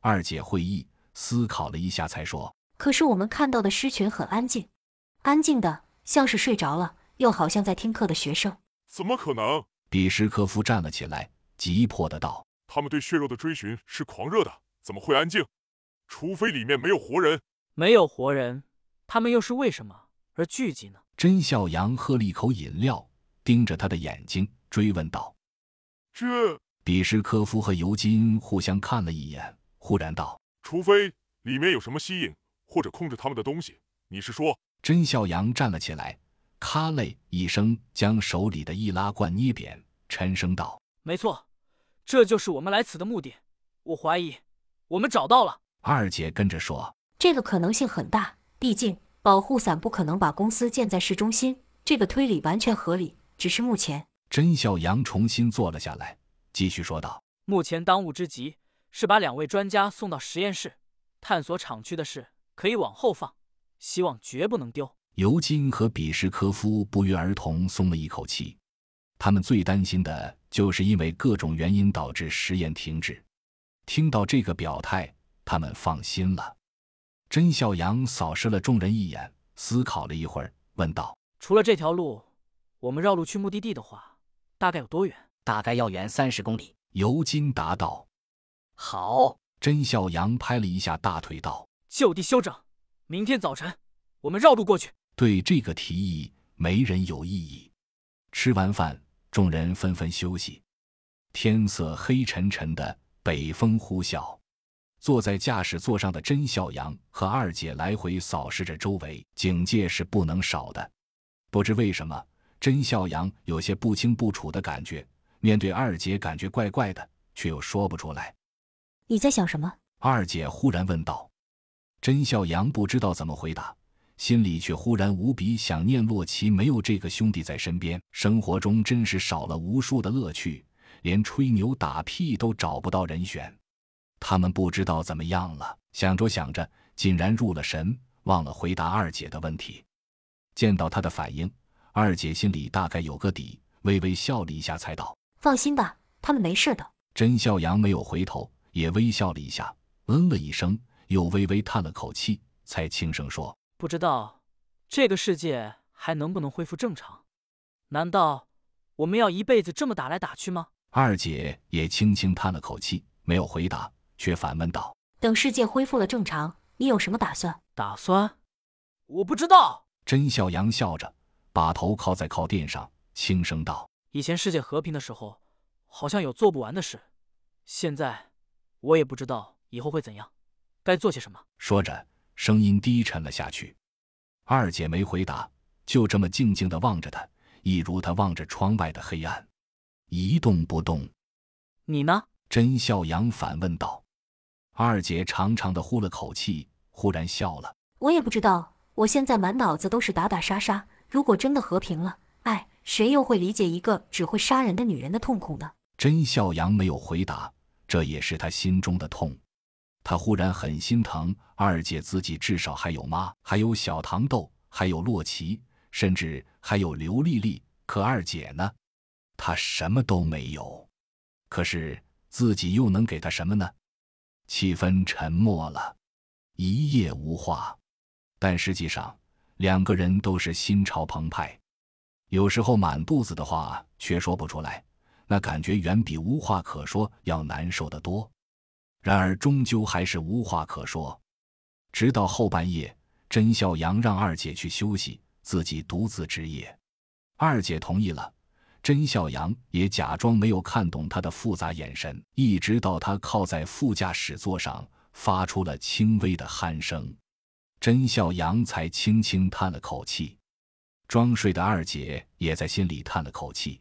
二姐会意，思考了一下，才说：“可是我们看到的狮群很安静，安静的像是睡着了，又好像在听课的学生。怎么可能？”比什科夫站了起来，急迫的道：“他们对血肉的追寻是狂热的，怎么会安静？除非里面没有活人。没有活人，他们又是为什么而聚集呢？”甄笑阳喝了一口饮料，盯着他的眼睛，追问道：“这？”比什科夫和尤金互相看了一眼，忽然道：“除非里面有什么吸引或者控制他们的东西。”你是说？甄笑阳站了起来，咔嘞一声，将手里的易拉罐捏扁，沉声道：“没错，这就是我们来此的目的。我怀疑，我们找到了。”二姐跟着说：“这个可能性很大，毕竟保护伞不可能把公司建在市中心，这个推理完全合理。只是目前……”甄笑阳重新坐了下来。继续说道：“目前当务之急是把两位专家送到实验室，探索厂区的事可以往后放，希望绝不能丢。”尤金和比什科夫不约而同松了一口气。他们最担心的就是因为各种原因导致实验停止。听到这个表态，他们放心了。甄笑阳扫视了众人一眼，思考了一会儿，问道：“除了这条路，我们绕路去目的地的话，大概有多远？”大概要远三十公里。尤金答道：“好。”甄笑阳拍了一下大腿道：“就地休整，明天早晨我们绕路过去。”对这个提议，没人有异议。吃完饭，众人纷纷休息。天色黑沉沉的，北风呼啸。坐在驾驶座上的甄笑阳和二姐来回扫视着周围，警戒是不能少的。不知为什么，甄笑阳有些不清不楚的感觉。面对二姐，感觉怪怪的，却又说不出来。你在想什么？二姐忽然问道。甄笑阳不知道怎么回答，心里却忽然无比想念洛奇。没有这个兄弟在身边，生活中真是少了无数的乐趣，连吹牛打屁都找不到人选。他们不知道怎么样了，想着想着，竟然入了神，忘了回答二姐的问题。见到他的反应，二姐心里大概有个底，微微笑了一下，才道。放心吧，他们没事的。甄笑阳没有回头，也微笑了一下，嗯了一声，又微微叹了口气，才轻声说：“不知道这个世界还能不能恢复正常？难道我们要一辈子这么打来打去吗？”二姐也轻轻叹了口气，没有回答，却反问道：“等世界恢复了正常，你有什么打算？”打算？我不知道。甄笑阳笑着，把头靠在靠垫上，轻声道。以前世界和平的时候，好像有做不完的事。现在，我也不知道以后会怎样，该做些什么。说着，声音低沉了下去。二姐没回答，就这么静静的望着他，一如他望着窗外的黑暗，一动不动。你呢？甄笑阳反问道。二姐长长的呼了口气，忽然笑了。我也不知道，我现在满脑子都是打打杀杀。如果真的和平了，哎。谁又会理解一个只会杀人的女人的痛苦呢？甄笑阳没有回答，这也是他心中的痛。他忽然很心疼二姐，自己至少还有妈，还有小糖豆，还有洛奇，甚至还有刘丽丽。可二姐呢？她什么都没有。可是自己又能给她什么呢？气氛沉默了，一夜无话。但实际上，两个人都是心潮澎湃。有时候满肚子的话却说不出来，那感觉远比无话可说要难受得多。然而终究还是无话可说。直到后半夜，甄笑阳让二姐去休息，自己独自值夜。二姐同意了，甄笑阳也假装没有看懂她的复杂眼神，一直到她靠在副驾驶座上，发出了轻微的鼾声，甄笑阳才轻轻叹了口气。装睡的二姐也在心里叹了口气。